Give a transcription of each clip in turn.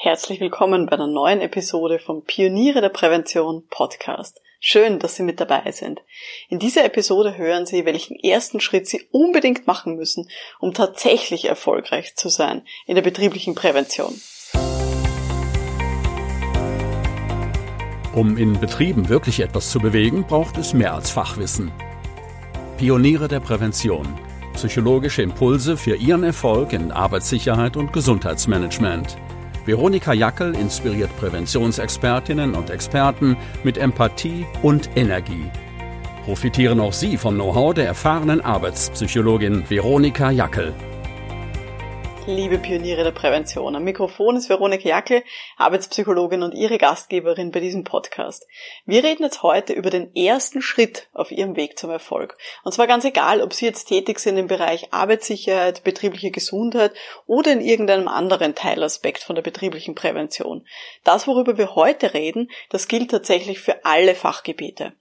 Herzlich willkommen bei einer neuen Episode vom Pioniere der Prävention Podcast. Schön, dass Sie mit dabei sind. In dieser Episode hören Sie, welchen ersten Schritt Sie unbedingt machen müssen, um tatsächlich erfolgreich zu sein in der betrieblichen Prävention. Um in Betrieben wirklich etwas zu bewegen, braucht es mehr als Fachwissen. Pioniere der Prävention. Psychologische Impulse für Ihren Erfolg in Arbeitssicherheit und Gesundheitsmanagement – Veronika Jackel inspiriert Präventionsexpertinnen und Experten mit Empathie und Energie. Profitieren auch Sie vom Know-how der erfahrenen Arbeitspsychologin Veronika Jackel liebe Pioniere der Prävention. Am Mikrofon ist Veronika Jackel, Arbeitspsychologin und Ihre Gastgeberin bei diesem Podcast. Wir reden jetzt heute über den ersten Schritt auf Ihrem Weg zum Erfolg. Und zwar ganz egal, ob Sie jetzt tätig sind im Bereich Arbeitssicherheit, betriebliche Gesundheit oder in irgendeinem anderen Teilaspekt von der betrieblichen Prävention. Das, worüber wir heute reden, das gilt tatsächlich für alle Fachgebiete.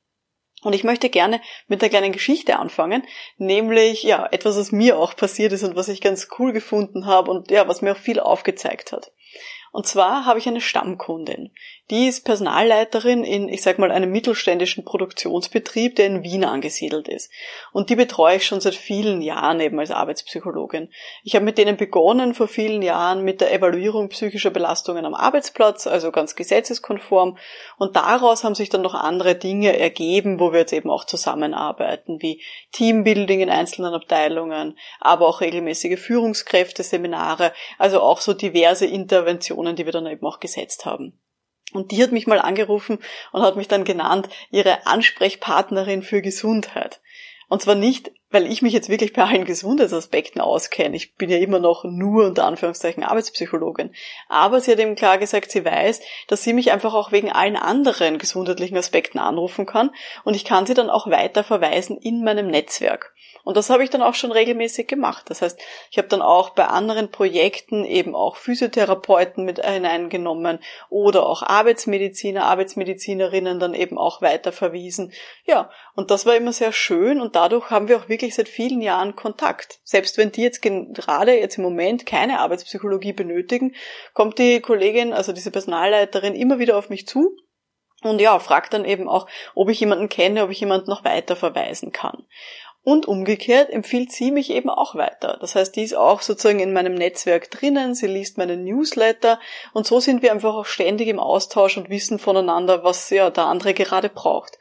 Und ich möchte gerne mit einer kleinen Geschichte anfangen, nämlich ja, etwas, was mir auch passiert ist und was ich ganz cool gefunden habe und ja, was mir auch viel aufgezeigt hat. Und zwar habe ich eine Stammkundin. Die ist Personalleiterin in, ich sag mal, einem mittelständischen Produktionsbetrieb, der in Wien angesiedelt ist. Und die betreue ich schon seit vielen Jahren eben als Arbeitspsychologin. Ich habe mit denen begonnen vor vielen Jahren mit der Evaluierung psychischer Belastungen am Arbeitsplatz, also ganz gesetzeskonform. Und daraus haben sich dann noch andere Dinge ergeben, wo wir jetzt eben auch zusammenarbeiten, wie Teambuilding in einzelnen Abteilungen, aber auch regelmäßige Führungskräfte, Seminare, also auch so diverse Interventionen, die wir dann eben auch gesetzt haben. Und die hat mich mal angerufen und hat mich dann genannt, ihre Ansprechpartnerin für Gesundheit. Und zwar nicht, weil ich mich jetzt wirklich bei allen Gesundheitsaspekten auskenne. Ich bin ja immer noch nur unter Anführungszeichen Arbeitspsychologin. Aber sie hat eben klar gesagt, sie weiß, dass sie mich einfach auch wegen allen anderen gesundheitlichen Aspekten anrufen kann und ich kann sie dann auch weiter verweisen in meinem Netzwerk. Und das habe ich dann auch schon regelmäßig gemacht. Das heißt, ich habe dann auch bei anderen Projekten eben auch Physiotherapeuten mit hineingenommen oder auch Arbeitsmediziner, Arbeitsmedizinerinnen dann eben auch weiter verwiesen. Ja, und das war immer sehr schön und dadurch haben wir auch wirklich seit vielen Jahren Kontakt. Selbst wenn die jetzt gerade jetzt im Moment keine Arbeitspsychologie benötigen, kommt die Kollegin, also diese Personalleiterin immer wieder auf mich zu und ja, fragt dann eben auch, ob ich jemanden kenne, ob ich jemanden noch weiter verweisen kann. Und umgekehrt empfiehlt sie mich eben auch weiter. Das heißt, die ist auch sozusagen in meinem Netzwerk drinnen, sie liest meine Newsletter und so sind wir einfach auch ständig im Austausch und wissen voneinander, was ja der andere gerade braucht.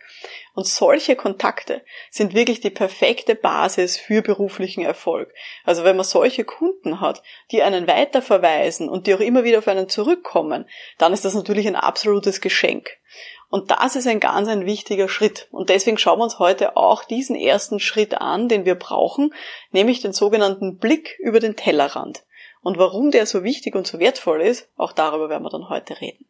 Und solche Kontakte sind wirklich die perfekte Basis für beruflichen Erfolg. Also wenn man solche Kunden hat, die einen weiterverweisen und die auch immer wieder auf einen zurückkommen, dann ist das natürlich ein absolutes Geschenk. Und das ist ein ganz ein wichtiger Schritt. Und deswegen schauen wir uns heute auch diesen ersten Schritt an, den wir brauchen, nämlich den sogenannten Blick über den Tellerrand. Und warum der so wichtig und so wertvoll ist, auch darüber werden wir dann heute reden.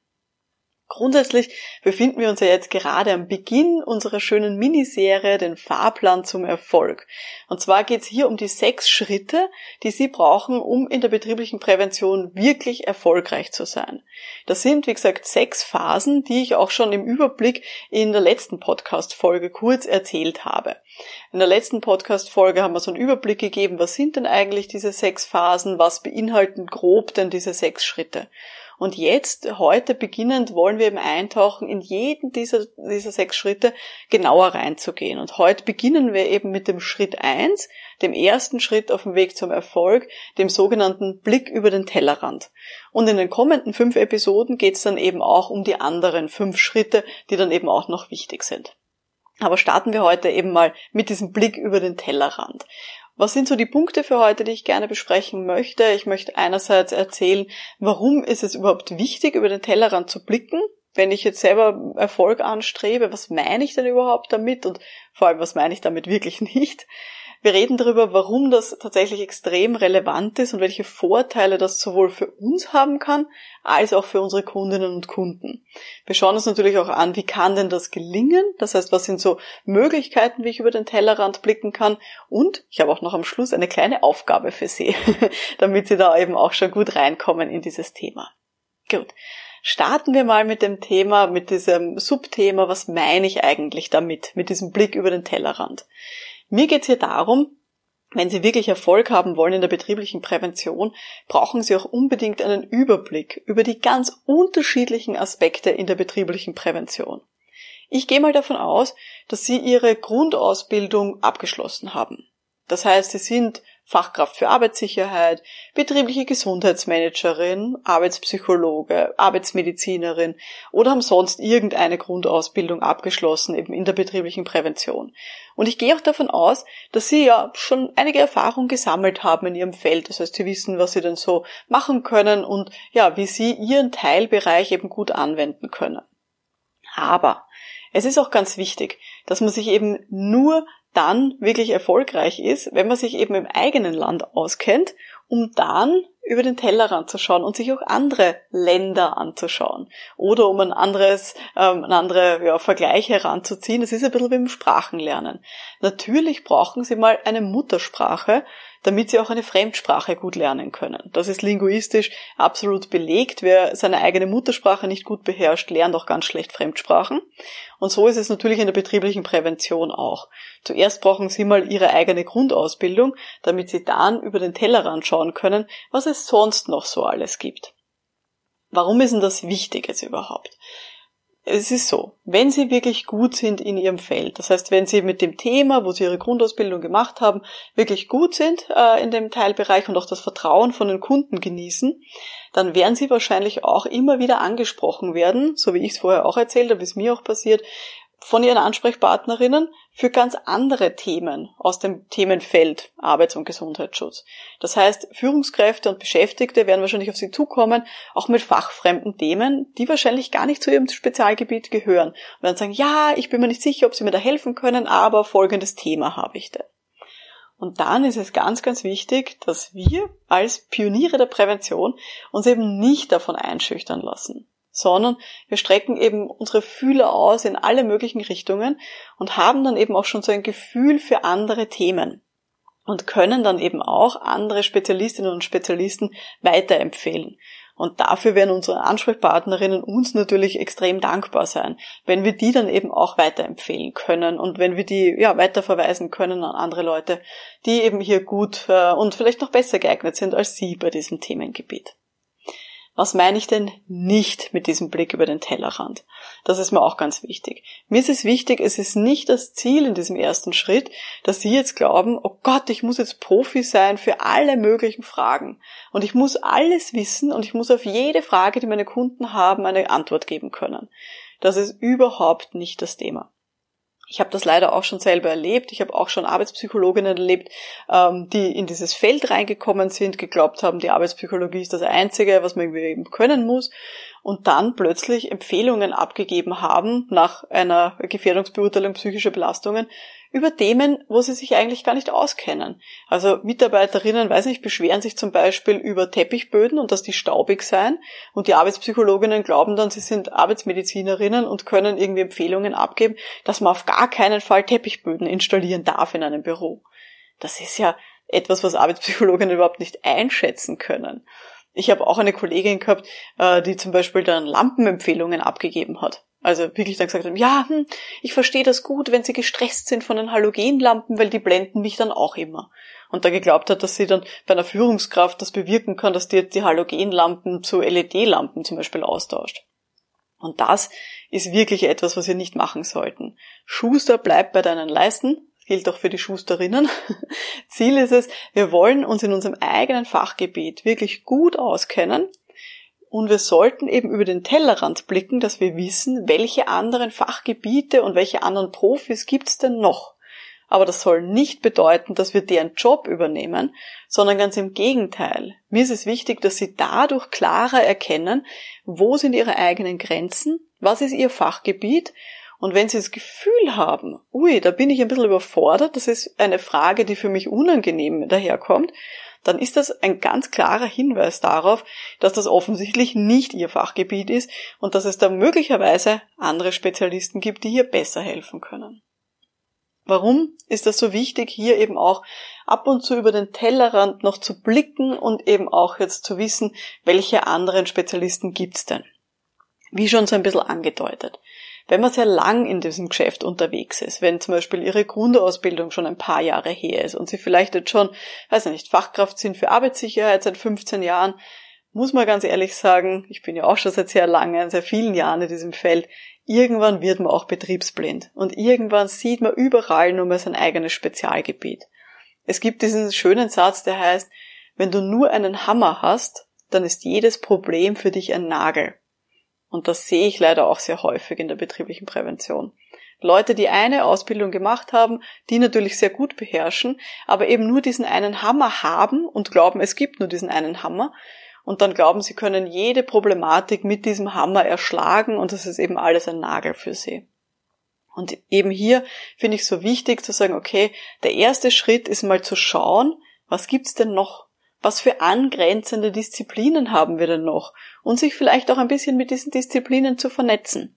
Grundsätzlich befinden wir uns ja jetzt gerade am Beginn unserer schönen Miniserie, den Fahrplan zum Erfolg. Und zwar geht es hier um die sechs Schritte, die Sie brauchen, um in der betrieblichen Prävention wirklich erfolgreich zu sein. Das sind, wie gesagt, sechs Phasen, die ich auch schon im Überblick in der letzten Podcast-Folge kurz erzählt habe. In der letzten Podcast-Folge haben wir so einen Überblick gegeben, was sind denn eigentlich diese sechs Phasen, was beinhalten grob denn diese sechs Schritte. Und jetzt, heute beginnend, wollen wir eben eintauchen, in jeden dieser, dieser sechs Schritte genauer reinzugehen. Und heute beginnen wir eben mit dem Schritt eins, dem ersten Schritt auf dem Weg zum Erfolg, dem sogenannten Blick über den Tellerrand. Und in den kommenden fünf Episoden geht es dann eben auch um die anderen fünf Schritte, die dann eben auch noch wichtig sind. Aber starten wir heute eben mal mit diesem Blick über den Tellerrand. Was sind so die Punkte für heute, die ich gerne besprechen möchte? Ich möchte einerseits erzählen, warum ist es überhaupt wichtig, über den Tellerrand zu blicken? Wenn ich jetzt selber Erfolg anstrebe, was meine ich denn überhaupt damit? Und vor allem, was meine ich damit wirklich nicht? Wir reden darüber, warum das tatsächlich extrem relevant ist und welche Vorteile das sowohl für uns haben kann, als auch für unsere Kundinnen und Kunden. Wir schauen uns natürlich auch an, wie kann denn das gelingen? Das heißt, was sind so Möglichkeiten, wie ich über den Tellerrand blicken kann? Und ich habe auch noch am Schluss eine kleine Aufgabe für Sie, damit Sie da eben auch schon gut reinkommen in dieses Thema. Gut. Starten wir mal mit dem Thema, mit diesem Subthema, was meine ich eigentlich damit, mit diesem Blick über den Tellerrand. Mir geht's hier darum, wenn Sie wirklich Erfolg haben wollen in der betrieblichen Prävention, brauchen Sie auch unbedingt einen Überblick über die ganz unterschiedlichen Aspekte in der betrieblichen Prävention. Ich gehe mal davon aus, dass Sie Ihre Grundausbildung abgeschlossen haben. Das heißt, Sie sind Fachkraft für Arbeitssicherheit, betriebliche Gesundheitsmanagerin, Arbeitspsychologe, Arbeitsmedizinerin oder haben sonst irgendeine Grundausbildung abgeschlossen, eben in der betrieblichen Prävention. Und ich gehe auch davon aus, dass Sie ja schon einige Erfahrungen gesammelt haben in Ihrem Feld. Das heißt, Sie wissen, was Sie denn so machen können und ja, wie Sie Ihren Teilbereich eben gut anwenden können. Aber es ist auch ganz wichtig, dass man sich eben nur dann wirklich erfolgreich ist, wenn man sich eben im eigenen Land auskennt, um dann über den Tellerrand zu schauen und sich auch andere Länder anzuschauen oder um ein anderes, ähm, ein andere ja, Vergleich heranzuziehen. Das ist ein bisschen wie im Sprachenlernen. Natürlich brauchen Sie mal eine Muttersprache, damit sie auch eine Fremdsprache gut lernen können. Das ist linguistisch absolut belegt. Wer seine eigene Muttersprache nicht gut beherrscht, lernt auch ganz schlecht Fremdsprachen. Und so ist es natürlich in der betrieblichen Prävention auch. Zuerst brauchen Sie mal Ihre eigene Grundausbildung, damit Sie dann über den Tellerrand schauen können, was es sonst noch so alles gibt. Warum ist denn das wichtig jetzt überhaupt? Es ist so, wenn Sie wirklich gut sind in Ihrem Feld, das heißt, wenn Sie mit dem Thema, wo Sie Ihre Grundausbildung gemacht haben, wirklich gut sind äh, in dem Teilbereich und auch das Vertrauen von den Kunden genießen, dann werden Sie wahrscheinlich auch immer wieder angesprochen werden, so wie ich es vorher auch erzählt habe, wie es mir auch passiert, von ihren Ansprechpartnerinnen für ganz andere Themen aus dem Themenfeld Arbeits- und Gesundheitsschutz. Das heißt, Führungskräfte und Beschäftigte werden wahrscheinlich auf sie zukommen, auch mit fachfremden Themen, die wahrscheinlich gar nicht zu ihrem Spezialgebiet gehören. Und werden sagen, ja, ich bin mir nicht sicher, ob sie mir da helfen können, aber folgendes Thema habe ich denn. Und dann ist es ganz, ganz wichtig, dass wir als Pioniere der Prävention uns eben nicht davon einschüchtern lassen sondern wir strecken eben unsere Fühler aus in alle möglichen Richtungen und haben dann eben auch schon so ein Gefühl für andere Themen und können dann eben auch andere Spezialistinnen und Spezialisten weiterempfehlen. Und dafür werden unsere Ansprechpartnerinnen uns natürlich extrem dankbar sein, wenn wir die dann eben auch weiterempfehlen können und wenn wir die ja weiterverweisen können an andere Leute, die eben hier gut äh, und vielleicht noch besser geeignet sind als Sie bei diesem Themengebiet. Was meine ich denn nicht mit diesem Blick über den Tellerrand? Das ist mir auch ganz wichtig. Mir ist es wichtig, es ist nicht das Ziel in diesem ersten Schritt, dass Sie jetzt glauben, oh Gott, ich muss jetzt Profi sein für alle möglichen Fragen. Und ich muss alles wissen und ich muss auf jede Frage, die meine Kunden haben, eine Antwort geben können. Das ist überhaupt nicht das Thema. Ich habe das leider auch schon selber erlebt. Ich habe auch schon Arbeitspsychologinnen erlebt, ähm, die in dieses Feld reingekommen sind, geglaubt haben, die Arbeitspsychologie ist das Einzige, was man irgendwie eben können muss und dann plötzlich Empfehlungen abgegeben haben nach einer Gefährdungsbeurteilung psychischer Belastungen über Themen, wo sie sich eigentlich gar nicht auskennen. Also Mitarbeiterinnen, weiß nicht, beschweren sich zum Beispiel über Teppichböden und dass die staubig seien und die Arbeitspsychologinnen glauben dann, sie sind Arbeitsmedizinerinnen und können irgendwie Empfehlungen abgeben, dass man auf gar keinen Fall Teppichböden installieren darf in einem Büro. Das ist ja etwas, was Arbeitspsychologinnen überhaupt nicht einschätzen können. Ich habe auch eine Kollegin gehabt, äh, die zum Beispiel dann Lampenempfehlungen abgegeben hat. Also wirklich dann gesagt haben, ja, hm, ich verstehe das gut, wenn sie gestresst sind von den Halogenlampen, weil die blenden mich dann auch immer. Und da geglaubt hat, dass sie dann bei einer Führungskraft das bewirken kann, dass die die Halogenlampen zu LED-Lampen zum Beispiel austauscht. Und das ist wirklich etwas, was wir nicht machen sollten. Schuster bleibt bei deinen Leisten gilt auch für die Schusterinnen. Ziel ist es, wir wollen uns in unserem eigenen Fachgebiet wirklich gut auskennen und wir sollten eben über den Tellerrand blicken, dass wir wissen, welche anderen Fachgebiete und welche anderen Profis gibt's denn noch. Aber das soll nicht bedeuten, dass wir deren Job übernehmen, sondern ganz im Gegenteil. Mir ist es wichtig, dass sie dadurch klarer erkennen, wo sind ihre eigenen Grenzen, was ist ihr Fachgebiet und wenn Sie das Gefühl haben, ui, da bin ich ein bisschen überfordert, das ist eine Frage, die für mich unangenehm daherkommt, dann ist das ein ganz klarer Hinweis darauf, dass das offensichtlich nicht Ihr Fachgebiet ist und dass es da möglicherweise andere Spezialisten gibt, die hier besser helfen können. Warum ist das so wichtig, hier eben auch ab und zu über den Tellerrand noch zu blicken und eben auch jetzt zu wissen, welche anderen Spezialisten gibt's denn? Wie schon so ein bisschen angedeutet. Wenn man sehr lang in diesem Geschäft unterwegs ist, wenn zum Beispiel Ihre Grundausbildung schon ein paar Jahre her ist und Sie vielleicht jetzt schon, weiß ich nicht, Fachkraft sind für Arbeitssicherheit seit 15 Jahren, muss man ganz ehrlich sagen, ich bin ja auch schon seit sehr lange, sehr vielen Jahren in diesem Feld, irgendwann wird man auch betriebsblind und irgendwann sieht man überall nur mehr sein eigenes Spezialgebiet. Es gibt diesen schönen Satz, der heißt, wenn du nur einen Hammer hast, dann ist jedes Problem für dich ein Nagel. Und das sehe ich leider auch sehr häufig in der betrieblichen Prävention. Leute, die eine Ausbildung gemacht haben, die natürlich sehr gut beherrschen, aber eben nur diesen einen Hammer haben und glauben, es gibt nur diesen einen Hammer und dann glauben, sie können jede Problematik mit diesem Hammer erschlagen und das ist eben alles ein Nagel für sie. Und eben hier finde ich so wichtig zu sagen, okay, der erste Schritt ist mal zu schauen, was gibt's denn noch? Was für angrenzende Disziplinen haben wir denn noch? Und sich vielleicht auch ein bisschen mit diesen Disziplinen zu vernetzen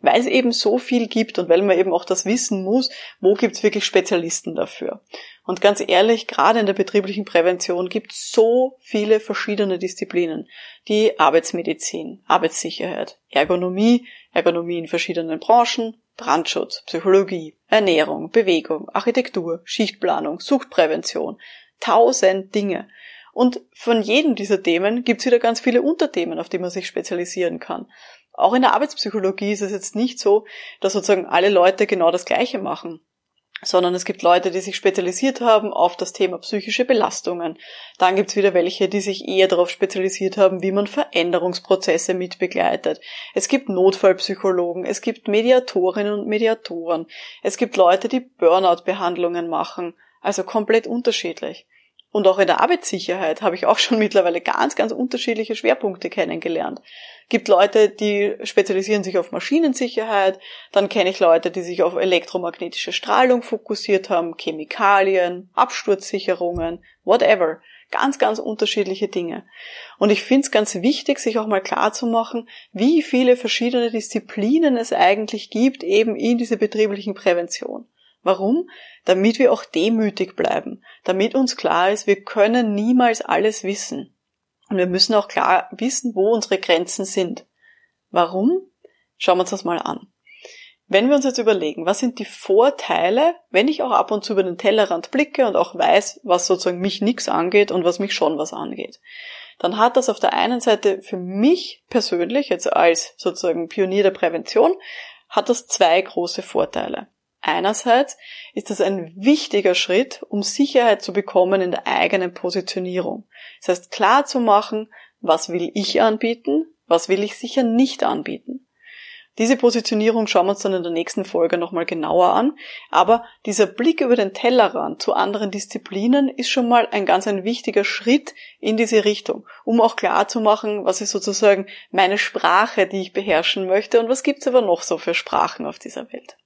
weil es eben so viel gibt und weil man eben auch das wissen muss, wo gibt es wirklich Spezialisten dafür. Und ganz ehrlich, gerade in der betrieblichen Prävention gibt es so viele verschiedene Disziplinen. Die Arbeitsmedizin, Arbeitssicherheit, Ergonomie, Ergonomie in verschiedenen Branchen, Brandschutz, Psychologie, Ernährung, Bewegung, Architektur, Schichtplanung, Suchtprävention. Tausend Dinge. Und von jedem dieser Themen gibt es wieder ganz viele Unterthemen, auf die man sich spezialisieren kann. Auch in der Arbeitspsychologie ist es jetzt nicht so, dass sozusagen alle Leute genau das Gleiche machen sondern es gibt Leute, die sich spezialisiert haben auf das Thema psychische Belastungen. Dann gibt es wieder welche, die sich eher darauf spezialisiert haben, wie man Veränderungsprozesse mitbegleitet. Es gibt Notfallpsychologen, es gibt Mediatorinnen und Mediatoren, es gibt Leute, die Burnout-Behandlungen machen, also komplett unterschiedlich. Und auch in der Arbeitssicherheit habe ich auch schon mittlerweile ganz, ganz unterschiedliche Schwerpunkte kennengelernt. Gibt Leute, die spezialisieren sich auf Maschinensicherheit, dann kenne ich Leute, die sich auf elektromagnetische Strahlung fokussiert haben, Chemikalien, Absturzsicherungen, whatever. Ganz, ganz unterschiedliche Dinge. Und ich finde es ganz wichtig, sich auch mal klar zu machen, wie viele verschiedene Disziplinen es eigentlich gibt, eben in dieser betrieblichen Prävention. Warum? Damit wir auch demütig bleiben, damit uns klar ist, wir können niemals alles wissen. Und wir müssen auch klar wissen, wo unsere Grenzen sind. Warum? Schauen wir uns das mal an. Wenn wir uns jetzt überlegen, was sind die Vorteile, wenn ich auch ab und zu über den Tellerrand blicke und auch weiß, was sozusagen mich nichts angeht und was mich schon was angeht, dann hat das auf der einen Seite für mich persönlich, jetzt als sozusagen Pionier der Prävention, hat das zwei große Vorteile. Einerseits ist das ein wichtiger Schritt, um Sicherheit zu bekommen in der eigenen Positionierung. Das heißt, klar zu machen, was will ich anbieten, was will ich sicher nicht anbieten. Diese Positionierung schauen wir uns dann in der nächsten Folge nochmal genauer an, aber dieser Blick über den Tellerrand zu anderen Disziplinen ist schon mal ein ganz ein wichtiger Schritt in diese Richtung, um auch klar zu machen, was ist sozusagen meine Sprache, die ich beherrschen möchte und was gibt's aber noch so für Sprachen auf dieser Welt.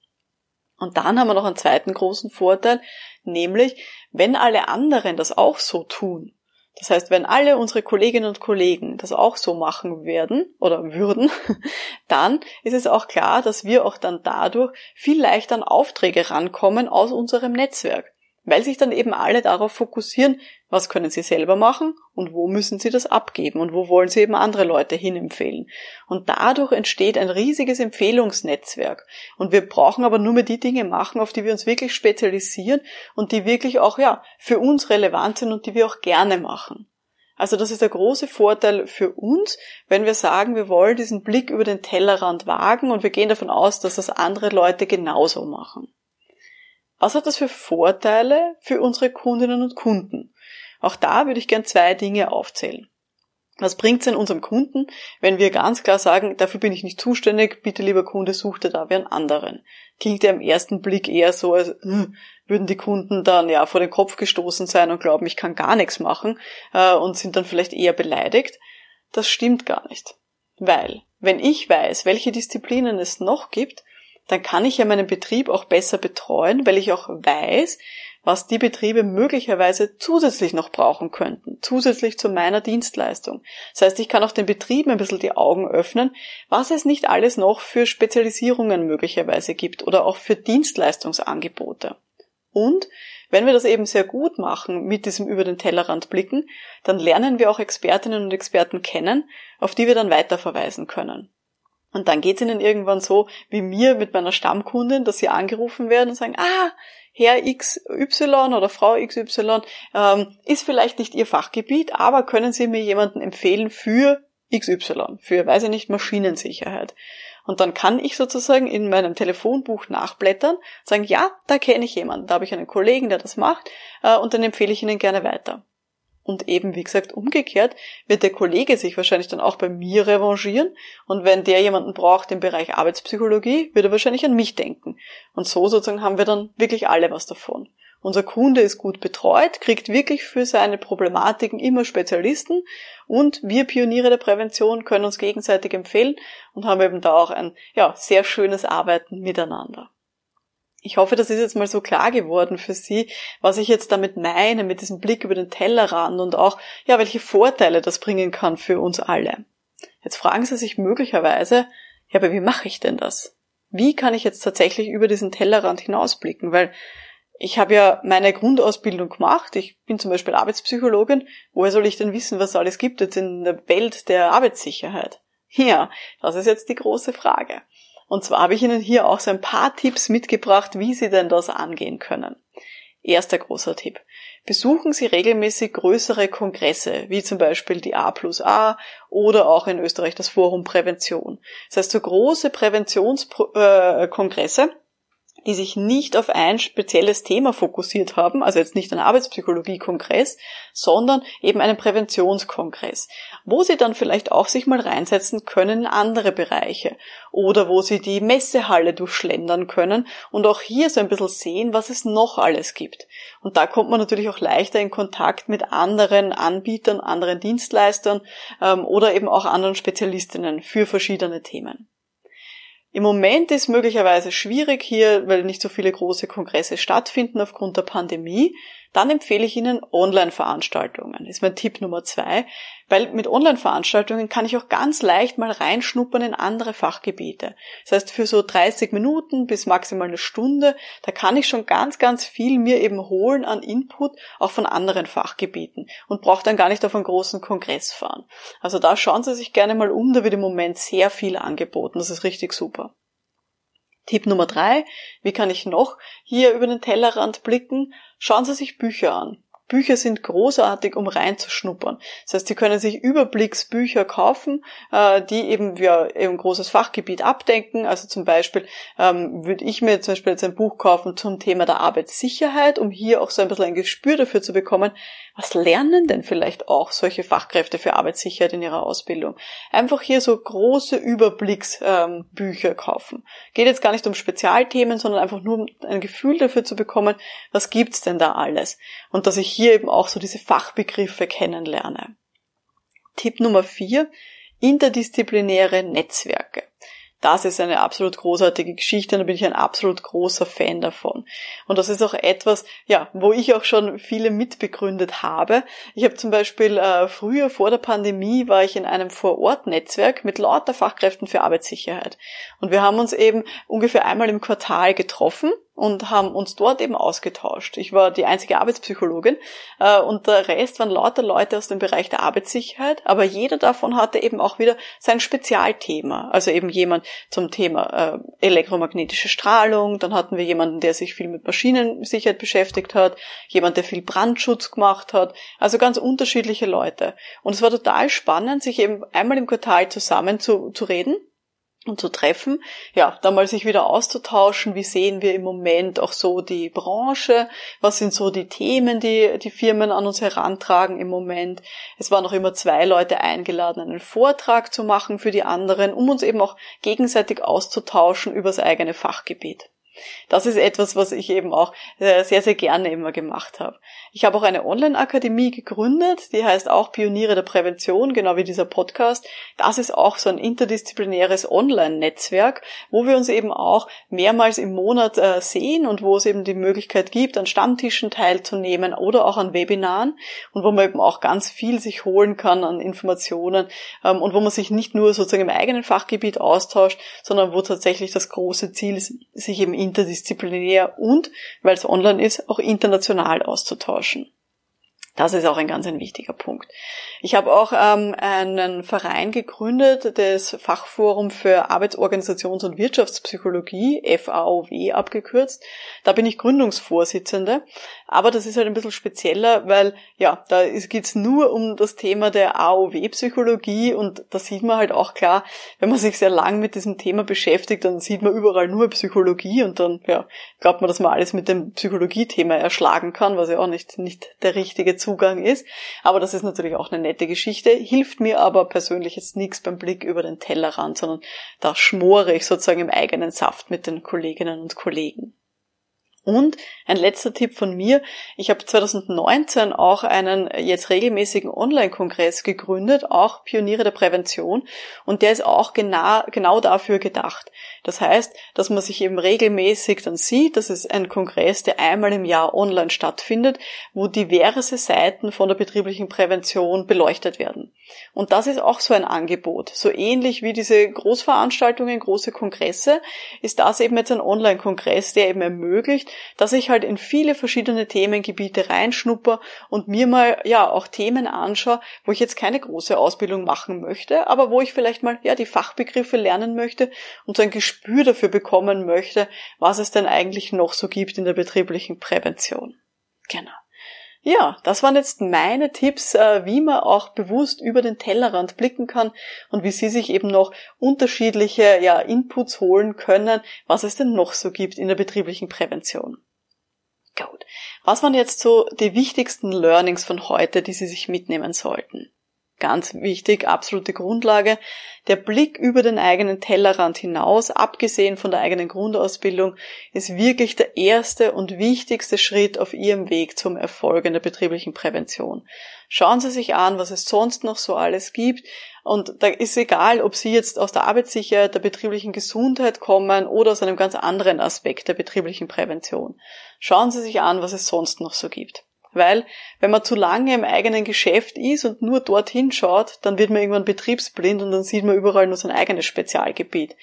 Und dann haben wir noch einen zweiten großen Vorteil, nämlich wenn alle anderen das auch so tun, das heißt, wenn alle unsere Kolleginnen und Kollegen das auch so machen werden oder würden, dann ist es auch klar, dass wir auch dann dadurch viel leichter an Aufträge rankommen aus unserem Netzwerk weil sich dann eben alle darauf fokussieren, was können sie selber machen und wo müssen sie das abgeben und wo wollen sie eben andere Leute hinempfehlen. Und dadurch entsteht ein riesiges Empfehlungsnetzwerk. Und wir brauchen aber nur mehr die Dinge machen, auf die wir uns wirklich spezialisieren und die wirklich auch, ja, für uns relevant sind und die wir auch gerne machen. Also das ist der große Vorteil für uns, wenn wir sagen, wir wollen diesen Blick über den Tellerrand wagen und wir gehen davon aus, dass das andere Leute genauso machen. Was hat das für Vorteile für unsere Kundinnen und Kunden? Auch da würde ich gern zwei Dinge aufzählen. Was bringt es denn unserem Kunden, wenn wir ganz klar sagen, dafür bin ich nicht zuständig, bitte lieber Kunde, such dir da wie einen anderen? Klingt ja im ersten Blick eher so, als äh, würden die Kunden dann ja vor den Kopf gestoßen sein und glauben, ich kann gar nichts machen äh, und sind dann vielleicht eher beleidigt. Das stimmt gar nicht. Weil, wenn ich weiß, welche Disziplinen es noch gibt, dann kann ich ja meinen Betrieb auch besser betreuen, weil ich auch weiß, was die Betriebe möglicherweise zusätzlich noch brauchen könnten, zusätzlich zu meiner Dienstleistung. Das heißt, ich kann auch den Betrieben ein bisschen die Augen öffnen, was es nicht alles noch für Spezialisierungen möglicherweise gibt oder auch für Dienstleistungsangebote. Und wenn wir das eben sehr gut machen mit diesem über den Tellerrand blicken, dann lernen wir auch Expertinnen und Experten kennen, auf die wir dann weiterverweisen können. Und dann geht's ihnen irgendwann so wie mir mit meiner Stammkundin, dass sie angerufen werden und sagen, ah, Herr XY oder Frau XY ähm, ist vielleicht nicht Ihr Fachgebiet, aber können Sie mir jemanden empfehlen für XY, für, weiß ich nicht, Maschinensicherheit. Und dann kann ich sozusagen in meinem Telefonbuch nachblättern, sagen, ja, da kenne ich jemanden, da habe ich einen Kollegen, der das macht, äh, und dann empfehle ich Ihnen gerne weiter. Und eben, wie gesagt, umgekehrt wird der Kollege sich wahrscheinlich dann auch bei mir revanchieren. Und wenn der jemanden braucht im Bereich Arbeitspsychologie, wird er wahrscheinlich an mich denken. Und so sozusagen haben wir dann wirklich alle was davon. Unser Kunde ist gut betreut, kriegt wirklich für seine Problematiken immer Spezialisten und wir Pioniere der Prävention können uns gegenseitig empfehlen und haben eben da auch ein ja, sehr schönes Arbeiten miteinander. Ich hoffe, das ist jetzt mal so klar geworden für Sie, was ich jetzt damit meine, mit diesem Blick über den Tellerrand und auch, ja, welche Vorteile das bringen kann für uns alle. Jetzt fragen Sie sich möglicherweise, ja, aber wie mache ich denn das? Wie kann ich jetzt tatsächlich über diesen Tellerrand hinausblicken? Weil ich habe ja meine Grundausbildung gemacht. Ich bin zum Beispiel Arbeitspsychologin. Woher soll ich denn wissen, was alles gibt jetzt in der Welt der Arbeitssicherheit? Ja, das ist jetzt die große Frage. Und zwar habe ich Ihnen hier auch so ein paar Tipps mitgebracht, wie Sie denn das angehen können. Erster großer Tipp. Besuchen Sie regelmäßig größere Kongresse, wie zum Beispiel die A plus A oder auch in Österreich das Forum Prävention. Das heißt, so große Präventionskongresse, die sich nicht auf ein spezielles Thema fokussiert haben, also jetzt nicht einen Arbeitspsychologie-Kongress, sondern eben einen Präventionskongress, wo sie dann vielleicht auch sich mal reinsetzen können in andere Bereiche oder wo sie die Messehalle durchschlendern können und auch hier so ein bisschen sehen, was es noch alles gibt. Und da kommt man natürlich auch leichter in Kontakt mit anderen Anbietern, anderen Dienstleistern ähm, oder eben auch anderen Spezialistinnen für verschiedene Themen. Im Moment ist möglicherweise schwierig hier, weil nicht so viele große Kongresse stattfinden aufgrund der Pandemie. Dann empfehle ich Ihnen Online-Veranstaltungen. Ist mein Tipp Nummer zwei, weil mit Online-Veranstaltungen kann ich auch ganz leicht mal reinschnuppern in andere Fachgebiete. Das heißt, für so 30 Minuten bis maximal eine Stunde, da kann ich schon ganz, ganz viel mir eben holen an Input, auch von anderen Fachgebieten und brauche dann gar nicht auf einen großen Kongress fahren. Also da schauen Sie sich gerne mal um, da wird im Moment sehr viel angeboten. Das ist richtig super. Tipp Nummer drei, wie kann ich noch hier über den Tellerrand blicken? Schauen Sie sich Bücher an. Bücher sind großartig, um reinzuschnuppern. Das heißt, Sie können sich Überblicksbücher kaufen, äh, die eben ja ein großes Fachgebiet abdenken. Also zum Beispiel ähm, würde ich mir zum Beispiel jetzt ein Buch kaufen zum Thema der Arbeitssicherheit, um hier auch so ein bisschen ein Gespür dafür zu bekommen, was lernen denn vielleicht auch solche Fachkräfte für Arbeitssicherheit in ihrer Ausbildung? Einfach hier so große Überblicksbücher ähm, kaufen. Geht jetzt gar nicht um Spezialthemen, sondern einfach nur um ein Gefühl dafür zu bekommen, was gibt's denn da alles? Und dass ich hier eben auch so diese Fachbegriffe kennenlerne. Tipp Nummer vier, interdisziplinäre Netzwerke. Das ist eine absolut großartige Geschichte und da bin ich ein absolut großer Fan davon. Und das ist auch etwas, ja, wo ich auch schon viele mitbegründet habe. Ich habe zum Beispiel äh, früher vor der Pandemie war ich in einem Vorortnetzwerk mit lauter Fachkräften für Arbeitssicherheit. Und wir haben uns eben ungefähr einmal im Quartal getroffen und haben uns dort eben ausgetauscht. Ich war die einzige Arbeitspsychologin äh, und der Rest waren lauter Leute aus dem Bereich der Arbeitssicherheit, aber jeder davon hatte eben auch wieder sein Spezialthema. Also eben jemand zum Thema äh, elektromagnetische Strahlung, dann hatten wir jemanden, der sich viel mit Maschinensicherheit beschäftigt hat, jemand, der viel Brandschutz gemacht hat, also ganz unterschiedliche Leute. Und es war total spannend, sich eben einmal im Quartal zusammen zu, zu reden und zu treffen, ja, da mal sich wieder auszutauschen, wie sehen wir im Moment auch so die Branche, was sind so die Themen, die die Firmen an uns herantragen im Moment. Es waren noch immer zwei Leute eingeladen, einen Vortrag zu machen für die anderen, um uns eben auch gegenseitig auszutauschen über das eigene Fachgebiet. Das ist etwas, was ich eben auch äh, sehr, sehr gerne immer gemacht habe. Ich habe auch eine Online-Akademie gegründet, die heißt auch Pioniere der Prävention, genau wie dieser Podcast. Das ist auch so ein interdisziplinäres Online-Netzwerk, wo wir uns eben auch mehrmals im Monat äh, sehen und wo es eben die Möglichkeit gibt, an Stammtischen teilzunehmen oder auch an Webinaren und wo man eben auch ganz viel sich holen kann an Informationen ähm, und wo man sich nicht nur sozusagen im eigenen Fachgebiet austauscht, sondern wo tatsächlich das große Ziel ist, sich eben interdisziplinär und, weil es online ist, auch international auszutauschen. Das ist auch ein ganz ein wichtiger Punkt. Ich habe auch ähm, einen Verein gegründet, das Fachforum für Arbeitsorganisations- und Wirtschaftspsychologie, FAOW abgekürzt. Da bin ich Gründungsvorsitzende. Aber das ist halt ein bisschen spezieller, weil ja, da geht's nur um das Thema der AOW-Psychologie und da sieht man halt auch klar, wenn man sich sehr lang mit diesem Thema beschäftigt, dann sieht man überall nur Psychologie und dann ja, glaubt man, dass man alles mit dem Psychologie-Thema erschlagen kann, was ja auch nicht, nicht der richtige Zugang ist. Aber das ist natürlich auch eine nette Geschichte, hilft mir aber persönlich jetzt nichts beim Blick über den Tellerrand, sondern da schmore ich sozusagen im eigenen Saft mit den Kolleginnen und Kollegen. Und ein letzter Tipp von mir. Ich habe 2019 auch einen jetzt regelmäßigen Online-Kongress gegründet, auch Pioniere der Prävention. Und der ist auch genau, genau dafür gedacht. Das heißt, dass man sich eben regelmäßig dann sieht, das ist ein Kongress, der einmal im Jahr online stattfindet, wo diverse Seiten von der betrieblichen Prävention beleuchtet werden. Und das ist auch so ein Angebot. So ähnlich wie diese Großveranstaltungen, große Kongresse, ist das eben jetzt ein Online-Kongress, der eben ermöglicht, dass ich halt in viele verschiedene Themengebiete reinschnupper und mir mal, ja, auch Themen anschaue, wo ich jetzt keine große Ausbildung machen möchte, aber wo ich vielleicht mal, ja, die Fachbegriffe lernen möchte und so ein Gespür dafür bekommen möchte, was es denn eigentlich noch so gibt in der betrieblichen Prävention. Genau. Ja, das waren jetzt meine Tipps, äh, wie man auch bewusst über den Tellerrand blicken kann und wie Sie sich eben noch unterschiedliche ja, Inputs holen können, was es denn noch so gibt in der betrieblichen Prävention. Gut. Was waren jetzt so die wichtigsten Learnings von heute, die Sie sich mitnehmen sollten? Ganz wichtig, absolute Grundlage. Der Blick über den eigenen Tellerrand hinaus, abgesehen von der eigenen Grundausbildung, ist wirklich der erste und wichtigste Schritt auf Ihrem Weg zum Erfolg in der betrieblichen Prävention. Schauen Sie sich an, was es sonst noch so alles gibt. Und da ist egal, ob Sie jetzt aus der Arbeitssicherheit, der betrieblichen Gesundheit kommen oder aus einem ganz anderen Aspekt der betrieblichen Prävention. Schauen Sie sich an, was es sonst noch so gibt. Weil, wenn man zu lange im eigenen Geschäft ist und nur dorthin schaut, dann wird man irgendwann betriebsblind und dann sieht man überall nur sein eigenes Spezialgebiet.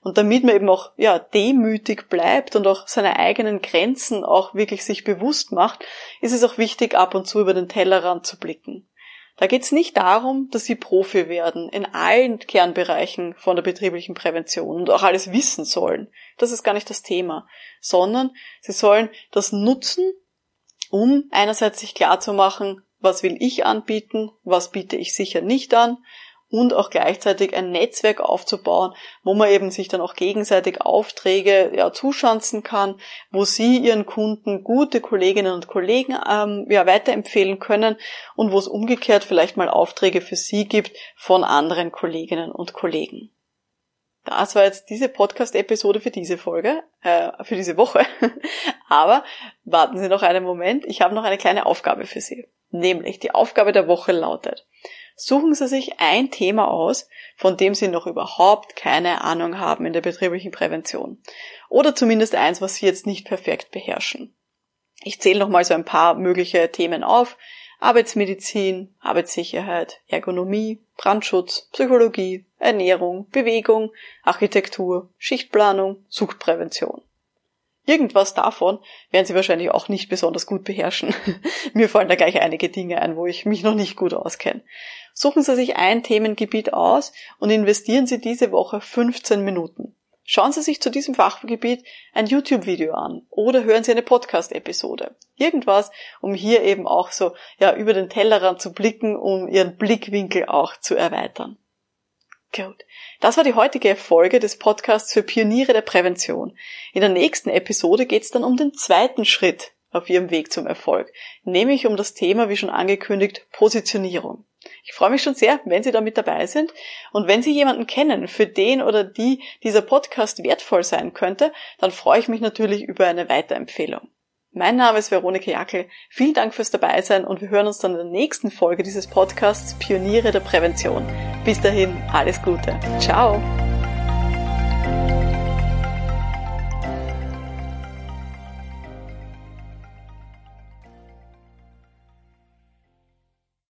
Und damit man eben auch, ja, demütig bleibt und auch seine eigenen Grenzen auch wirklich sich bewusst macht, ist es auch wichtig, ab und zu über den Tellerrand zu blicken. Da geht es nicht darum, dass sie Profi werden in allen Kernbereichen von der betrieblichen Prävention und auch alles wissen sollen. Das ist gar nicht das Thema, sondern sie sollen das nutzen, um einerseits sich klar zu machen, was will ich anbieten, was biete ich sicher nicht an und auch gleichzeitig ein Netzwerk aufzubauen, wo man eben sich dann auch gegenseitig Aufträge ja, zuschanzen kann, wo sie ihren Kunden gute Kolleginnen und Kollegen ähm, ja, weiterempfehlen können und wo es umgekehrt vielleicht mal Aufträge für sie gibt von anderen Kolleginnen und Kollegen. Das war jetzt diese Podcast-Episode für diese Folge, äh, für diese Woche. Aber warten Sie noch einen Moment, ich habe noch eine kleine Aufgabe für Sie. Nämlich die Aufgabe der Woche lautet, suchen Sie sich ein Thema aus, von dem Sie noch überhaupt keine Ahnung haben in der betrieblichen Prävention. Oder zumindest eins, was Sie jetzt nicht perfekt beherrschen. Ich zähle noch mal so ein paar mögliche Themen auf. Arbeitsmedizin, Arbeitssicherheit, Ergonomie, Brandschutz, Psychologie, Ernährung, Bewegung, Architektur, Schichtplanung, Suchtprävention. Irgendwas davon werden Sie wahrscheinlich auch nicht besonders gut beherrschen. Mir fallen da gleich einige Dinge ein, wo ich mich noch nicht gut auskenne. Suchen Sie sich ein Themengebiet aus und investieren Sie diese Woche 15 Minuten. Schauen Sie sich zu diesem Fachgebiet ein YouTube-Video an oder hören Sie eine Podcast-Episode. Irgendwas, um hier eben auch so, ja, über den Tellerrand zu blicken, um Ihren Blickwinkel auch zu erweitern. Gut. Das war die heutige Folge des Podcasts für Pioniere der Prävention. In der nächsten Episode geht es dann um den zweiten Schritt auf Ihrem Weg zum Erfolg, nämlich um das Thema, wie schon angekündigt, Positionierung. Ich freue mich schon sehr, wenn Sie da mit dabei sind. Und wenn Sie jemanden kennen, für den oder die dieser Podcast wertvoll sein könnte, dann freue ich mich natürlich über eine Weiterempfehlung. Mein Name ist Veronika Jackel. Vielen Dank fürs Dabeisein und wir hören uns dann in der nächsten Folge dieses Podcasts Pioniere der Prävention. Bis dahin, alles Gute. Ciao.